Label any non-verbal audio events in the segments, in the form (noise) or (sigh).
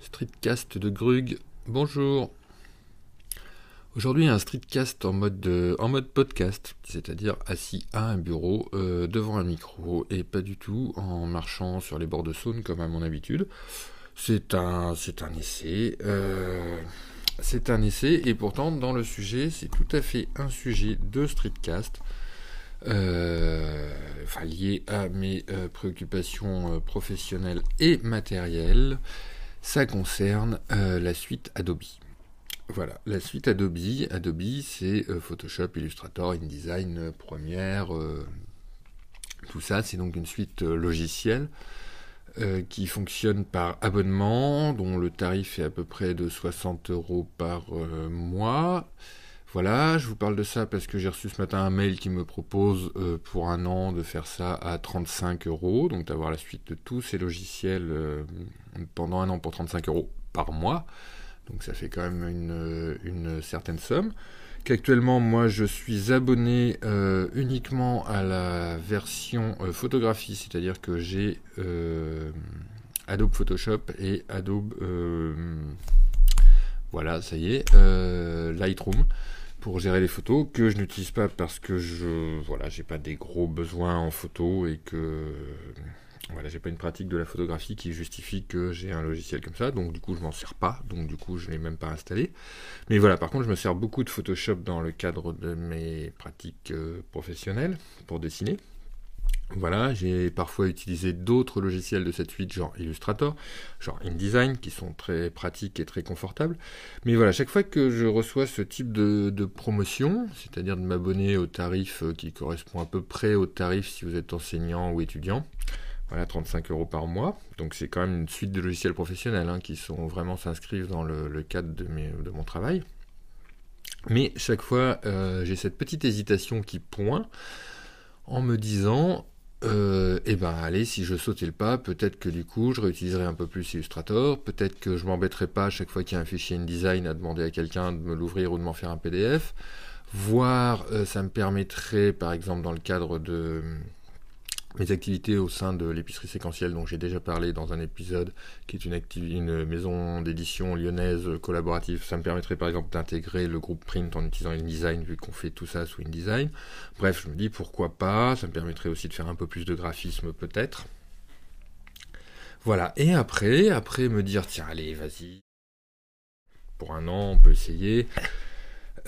Streetcast de Grug, bonjour. Aujourd'hui un streetcast en mode, euh, en mode podcast, c'est-à-dire assis à un bureau euh, devant un micro et pas du tout en marchant sur les bords de Saône comme à mon habitude. C'est un, c'est un essai. Euh, c'est un essai et pourtant dans le sujet c'est tout à fait un sujet de streetcast. Enfin, lié à mes préoccupations professionnelles et matérielles ça concerne euh, la suite Adobe. Voilà, la suite Adobe, Adobe c'est euh, Photoshop, Illustrator, InDesign, euh, Premiere, tout ça, c'est donc une suite logicielle qui fonctionne par abonnement, dont le tarif est à peu près de 60 euros par mois. Voilà, je vous parle de ça parce que j'ai reçu ce matin un mail qui me propose euh, pour un an de faire ça à 35 euros, donc d'avoir la suite de tous ces logiciels euh, pendant un an pour 35 euros par mois. Donc ça fait quand même une, certaine somme. Qu'actuellement, moi, je suis abonné euh, uniquement à la version photographie, c'est-à-dire que j'ai Adobe Photoshop et Adobe... voilà, ça y est, Lightroom pour gérer les photos que je n'utilise pas parce que je voilà j'ai pas des gros besoins en photo et que voilà j'ai pas une pratique de la photographie qui justifie que j'ai un logiciel comme ça. Donc du coup je m'en sers pas. Donc du coup je l'ai même pas installé. Mais voilà par contre je me sers beaucoup de Photoshop dans le cadre de mes pratiques euh, professionnelles pour dessiner voilà, j'ai parfois utilisé d'autres logiciels de cette suite, genre Illustrator, genre InDesign, qui sont très pratiques et très confortables. Mais voilà, chaque fois que je reçois ce type de, promotion, c'est-à-dire de m'abonner au tarif euh, qui correspond à peu près au tarif si vous êtes enseignant ou étudiant, voilà, 35 euros par mois. Donc c'est quand même une suite de logiciels professionnels hein, qui sont vraiment s'inscrivent dans le, cadre de, mon travail. Mais chaque fois, euh, j'ai cette petite hésitation qui pointe en me disant euh, eh ben allez, si je sautais le pas, peut-être que du coup je réutiliserai un peu plus Illustrator, peut-être que je m'embêterai pas à chaque fois qu'il y a un fichier InDesign à demander à quelqu'un de me l'ouvrir ou de m'en faire un PDF, voire euh, ça me permettrait par exemple dans le cadre de mes activités au sein de l'épicerie séquentielle dont j'ai déjà parlé dans un épisode, qui est une, maison d'édition lyonnaise collaborative. Ça me permettrait par exemple d'intégrer le groupe Print en utilisant InDesign vu qu'on fait tout ça sous InDesign. Bref, je me dis pourquoi pas, ça me permettrait aussi de faire un peu plus de graphisme peut-être. Voilà, et après, après me dire tiens allez vas-y, pour un an on peut essayer.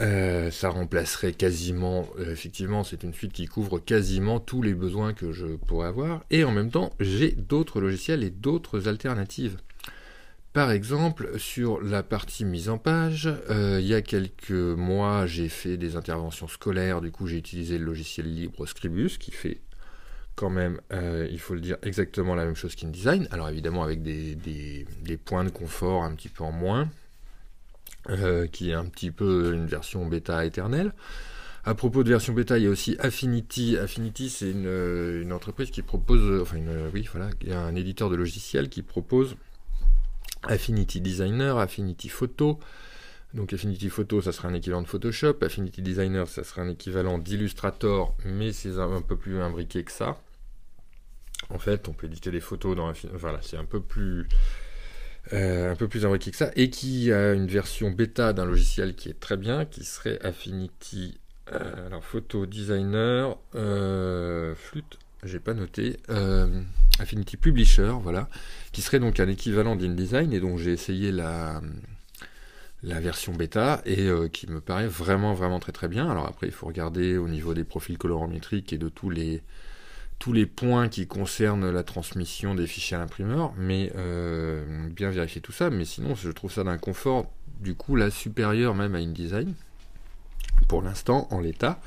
Euh, ça remplacerait quasiment, euh, effectivement, c'est une suite qui couvre quasiment tous les besoins que je pourrais avoir. Et en même temps, j'ai d'autres logiciels et d'autres alternatives. Par exemple, sur la partie mise en page, euh, il y a quelques mois, j'ai fait des interventions scolaires. Du coup, j'ai utilisé le logiciel libre Scribus qui fait quand même, il faut le dire, exactement la même chose qu'InDesign. Alors évidemment avec des, des points de confort un petit peu en moins. Euh, qui est un petit peu une version bêta éternelle. À propos de version bêta, il y a aussi Affinity. Affinity, c'est une, une, entreprise qui propose, enfin, une, oui, voilà, il y a un éditeur de logiciels qui propose Affinity Designer, Affinity Photo. Donc Affinity Photo, ça sera un équivalent de Photoshop. Affinity Designer, ça sera un équivalent d'Illustrator, mais c'est un, peu plus imbriqué que ça. En fait, on peut éditer des photos dans Affinity. Voilà, c'est un peu plus euh, un peu plus imbriqué que ça, et qui a une version bêta d'un logiciel qui est très bien, qui serait Affinity, euh, alors Photo Designer, euh, flûte, j'ai pas noté, Affinity Publisher, voilà, qui serait donc un équivalent d'InDesign, et dont j'ai essayé la, la version bêta, et qui me paraît vraiment, vraiment très très bien. Alors après, il faut regarder au niveau des profils colorimétriques et de tous les tous les points qui concernent la transmission des fichiers à l'imprimeur, mais euh, bien vérifier tout ça. Mais sinon, je trouve ça d'un confort, du coup, là, supérieur même à InDesign, pour l'instant, en l'état.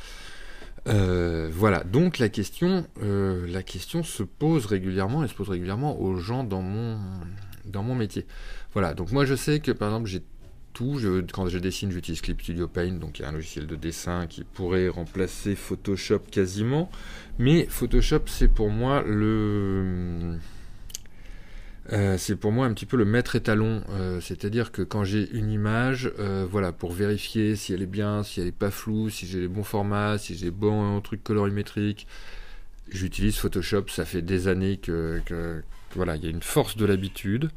Euh, voilà, donc la question, euh, la question se pose régulièrement et se pose régulièrement aux gens dans mon, dans mon métier. Voilà, donc moi je sais que par exemple j'ai quand je dessine, j'utilise Clip Studio Paint, donc il y a un logiciel de dessin qui pourrait remplacer Photoshop quasiment. Mais Photoshop, c'est pour moi le. Euh, c'est pour moi un petit peu le maître étalon, euh, c'est-à-dire que quand j'ai une image, euh, voilà, pour vérifier si elle est bien, si elle n'est pas floue, si j'ai les bons formats, si j'ai les bons trucs colorimétriques, J'utilise Photoshop, ça fait des années que, que, voilà, il y a une force de l'habitude.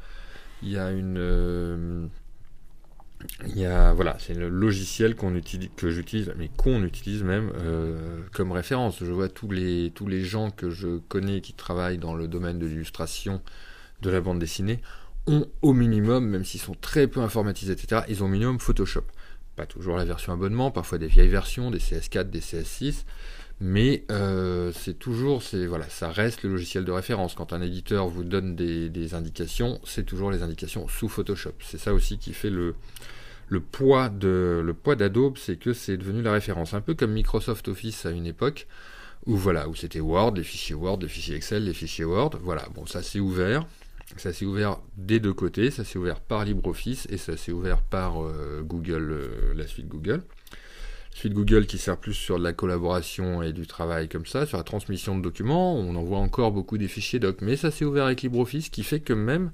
Il y a une, il voilà, c'est le logiciel qu'on utilise, que j'utilise, mais qu'on utilise même euh, comme référence. Je vois tous les, tous les gens que je connais qui travaillent dans le domaine de l'illustration, de la bande dessinée, ont au minimum, même s'ils sont très peu informatisés, etc., ils ont au minimum Photoshop. Pas toujours la version abonnement, parfois des vieilles versions, des CS4, des CS6, mais euh, c'est toujours, voilà, ça reste le logiciel de référence. Quand un éditeur vous donne des, indications, c'est toujours les indications sous Photoshop. C'est ça aussi qui fait le, le poids de le poids d'Adobe, c'est que c'est devenu la référence. Un peu comme Microsoft Office à une époque où voilà, où c'était Word, les fichiers Word, les fichiers Excel, les fichiers Word. Voilà, bon, ça s'est ouvert. Ça s'est ouvert des deux côtés. Ça s'est ouvert par LibreOffice et ça s'est ouvert par euh, Google, euh, la suite Google suite Google qui sert plus sur de la collaboration et du travail comme ça, sur la transmission de documents. On envoie encore beaucoup des fichiers doc, mais ça s'est ouvert avec LibreOffice, qui fait que même,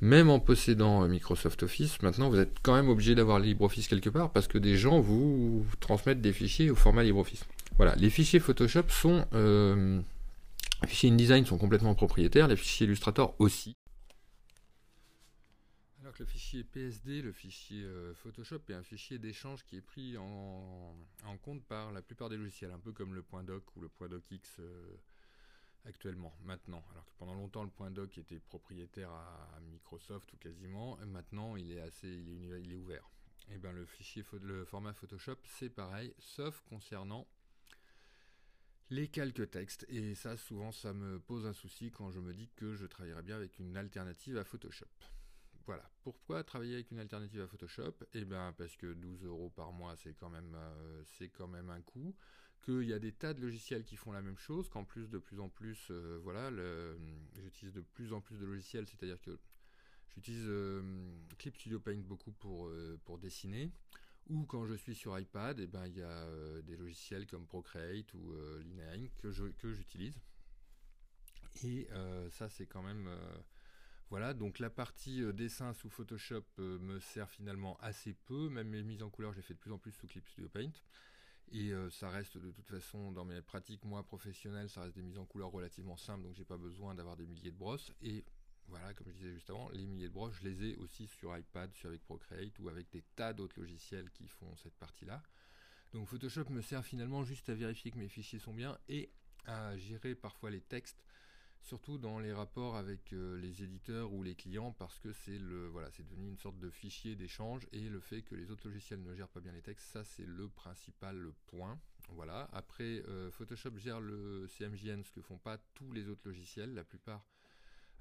même en possédant euh, Microsoft Office, maintenant vous êtes quand même obligé d'avoir LibreOffice quelque part parce que des gens vous transmettent des fichiers au format LibreOffice. Voilà, les fichiers Photoshop sont, euh, les fichiers InDesign sont complètement propriétaires, les fichiers Illustrator aussi le fichier PSD, le fichier euh, Photoshop, est un fichier d'échange qui est pris en, compte par la plupart des logiciels, un peu comme le .doc ou le .docx euh, actuellement, maintenant. Alors que pendant longtemps, le .doc était propriétaire à, Microsoft ou quasiment, maintenant il est assez, il est, ouvert. Et eh bien le fichier, le format Photoshop, c'est pareil, sauf concernant les calques textes. Et ça, souvent, ça me pose un souci quand je me dis que je travaillerai bien avec une alternative à Photoshop. Voilà. Pourquoi travailler avec une alternative à Photoshop? Eh bien, parce que 12 euros par mois, c'est quand même, euh, c'est quand même un coût. Qu'il y a des tas de logiciels qui font la même chose. Qu'en plus, de plus en plus, euh, voilà, j'utilise de plus en plus de logiciels. C'est-à-dire que j'utilise euh, Clip Studio Paint beaucoup pour, pour dessiner. Ou quand je suis sur iPad, eh ben, il y a des logiciels comme Procreate ou Linear que, que j'utilise. Et ça, c'est quand même voilà, donc la partie euh, dessin sous Photoshop euh, me sert finalement assez peu, même mes mises en couleur, j'ai fait de plus en plus sous Clip Studio Paint. Et euh, ça reste de toute façon dans mes pratiques moi professionnelles, ça reste des mises en couleur relativement simples, donc j'ai pas besoin d'avoir des milliers de brosses. Et voilà, comme je disais juste avant, les milliers de brosses, je les ai aussi sur iPad, sur avec Procreate ou avec des tas d'autres logiciels qui font cette partie-là. Donc Photoshop me sert finalement juste à vérifier que mes fichiers sont bien et à gérer parfois les textes surtout dans les rapports avec euh, les éditeurs ou les clients parce que c'est le voilà c'est devenu une sorte de fichier d'échange et le fait que les autres logiciels ne gèrent pas bien les textes ça c'est le principal point. Voilà. Après euh, Photoshop gère le CMJN ce que font pas tous les autres logiciels. La plupart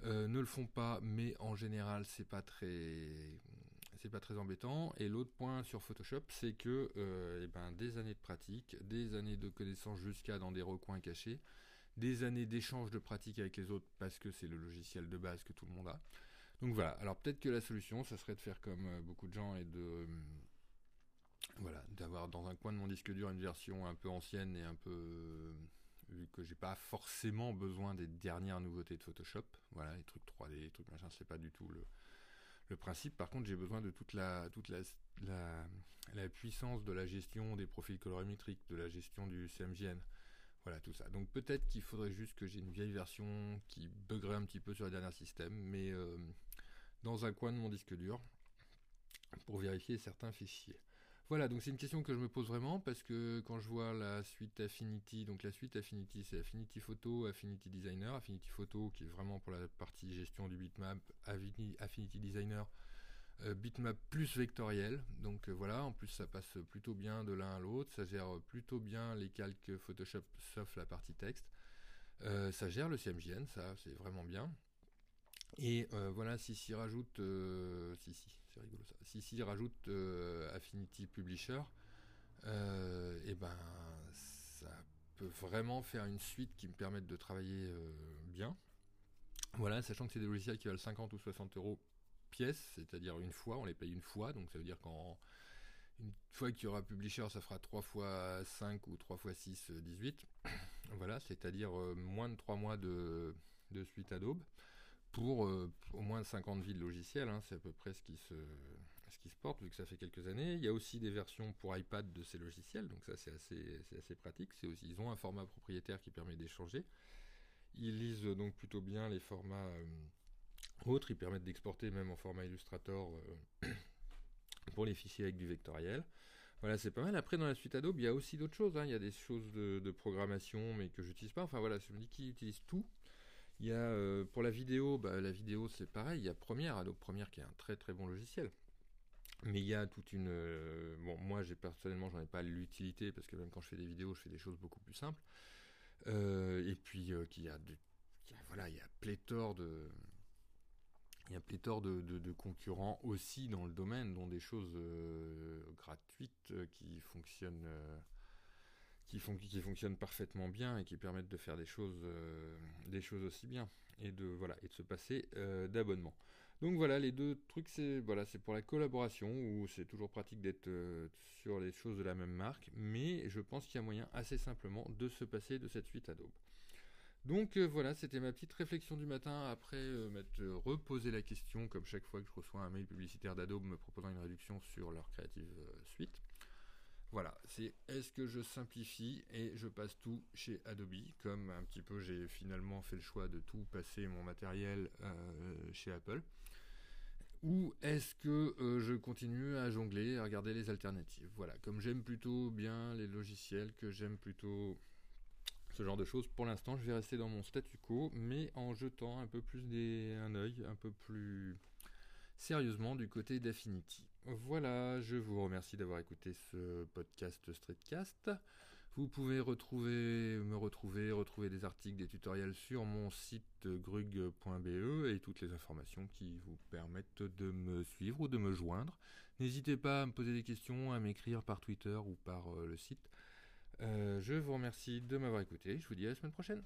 euh, ne le font pas mais en général c'est pas très c'est pas très embêtant. Et l'autre point sur Photoshop c'est que eh ben, des années de pratique des années de connaissances jusqu'à dans des recoins cachés des années d'échange de pratiques avec les autres parce que c'est le logiciel de base que tout le monde a. Donc voilà, alors peut-être que la solution, ça serait de faire comme euh, beaucoup de gens et de... Euh, voilà, d'avoir dans un coin de mon disque dur une version un peu ancienne et un peu... Euh, vu que j'ai pas forcément besoin des dernières nouveautés de Photoshop, voilà, les trucs 3D, les trucs machin, c'est pas du tout le, principe. Par contre, j'ai besoin de toute la, puissance de la gestion des profils colorimétriques, de la gestion du CMJN, voilà tout ça. Donc peut-être qu'il faudrait juste que j'ai une vieille version qui buggerait un petit peu sur le dernier système, mais euh, dans un coin de mon disque dur pour vérifier certains fichiers. Voilà, donc c'est une question que je me pose vraiment parce que quand je vois la suite Affinity, donc la suite Affinity c'est Affinity Photo, Affinity Designer, Affinity Photo qui est vraiment pour la partie gestion du bitmap, Affinity Designer bitmap plus vectoriel. Donc euh, voilà, en plus ça passe plutôt bien de l'un à l'autre, ça gère plutôt bien les calques Photoshop sauf la partie texte. Euh, ça gère le CMJN, ça c'est vraiment bien. Et voilà, si s'y rajoute, si si, c'est rigolo ça. Si rajoute Affinity Publisher, et ben ça peut vraiment faire une suite qui me permette de travailler bien. Voilà, sachant que c'est des logiciels qui valent 50 ou 60 euros pièces, c'est-à-dire une fois, on les paye une fois, donc ça veut dire qu'en une fois qu'il y aura Publisher, ça fera 3 fois 5 ou 3 fois 6, 18. (coughs) voilà, c'est-à-dire euh, moins de 3 mois de, suite Adobe pour euh, au moins 50 vies de logiciels, hein, c'est à peu près ce qui se, porte, vu que ça fait quelques années. Il y a aussi des versions pour iPad de ces logiciels, donc ça c'est assez, assez pratique. Ils ont un format propriétaire qui permet d'échanger. Ils lisent donc plutôt bien les formats autres, ils permettent d'exporter même en format Illustrator (clears throat) pour les fichiers avec du vectoriel. Voilà, c'est pas mal. Après, dans la suite Adobe, il y a aussi d'autres choses. Hein. Il y a des choses de, programmation, mais que j'utilise pas. Enfin voilà, je me dis qu'ils utilisent tout? Il y a euh, pour la vidéo, bah, la vidéo c'est pareil. Il y a Premiere, Adobe Premiere qui est un très très bon logiciel. Mais il y a toute une. Euh, bon, moi, j'ai personnellement, j'en ai pas l'utilité parce que même quand je fais des vidéos, je fais des choses beaucoup plus simples. Euh, et puis, qu'il y a, voilà, il y a pléthore de, il y a pléthore de, concurrents aussi dans le domaine, dont des choses euh, gratuites euh, qui fonctionnent, euh, qui, fonctionnent parfaitement bien et qui permettent de faire des choses, des choses aussi bien et de voilà et de se passer d'abonnement. Donc voilà, les deux trucs, c'est voilà, c'est pour la collaboration où c'est toujours pratique d'être sur les choses de la même marque, mais je pense qu'il y a moyen assez simplement de se passer de cette suite Adobe. Donc euh, voilà, c'était ma petite réflexion du matin après euh, m'être reposé la question, comme chaque fois que je reçois un mail publicitaire d'Adobe me proposant une réduction sur leur Creative euh, Suite. Voilà, c'est est-ce que je simplifie et je passe tout chez Adobe, comme un petit peu j'ai finalement fait le choix de tout passer mon matériel chez Apple? Ou est-ce que je continue à jongler, à regarder les alternatives? Voilà, comme j'aime plutôt bien les logiciels, que j'aime plutôt genre de choses. Pour l'instant, je vais rester dans mon statu quo, mais en jetant un peu plus des, un œil, un peu plus sérieusement du côté d'Affinity. Voilà, je vous remercie d'avoir écouté ce podcast Streetcast. Vous pouvez retrouver, me retrouver, retrouver des articles, des tutoriels sur mon site grug.be et toutes les informations qui vous permettent de me suivre ou de me joindre. N'hésitez pas à me poser des questions, à m'écrire par Twitter ou par euh, le site. Euh, je vous remercie de m'avoir écouté. Je vous dis à la semaine prochaine.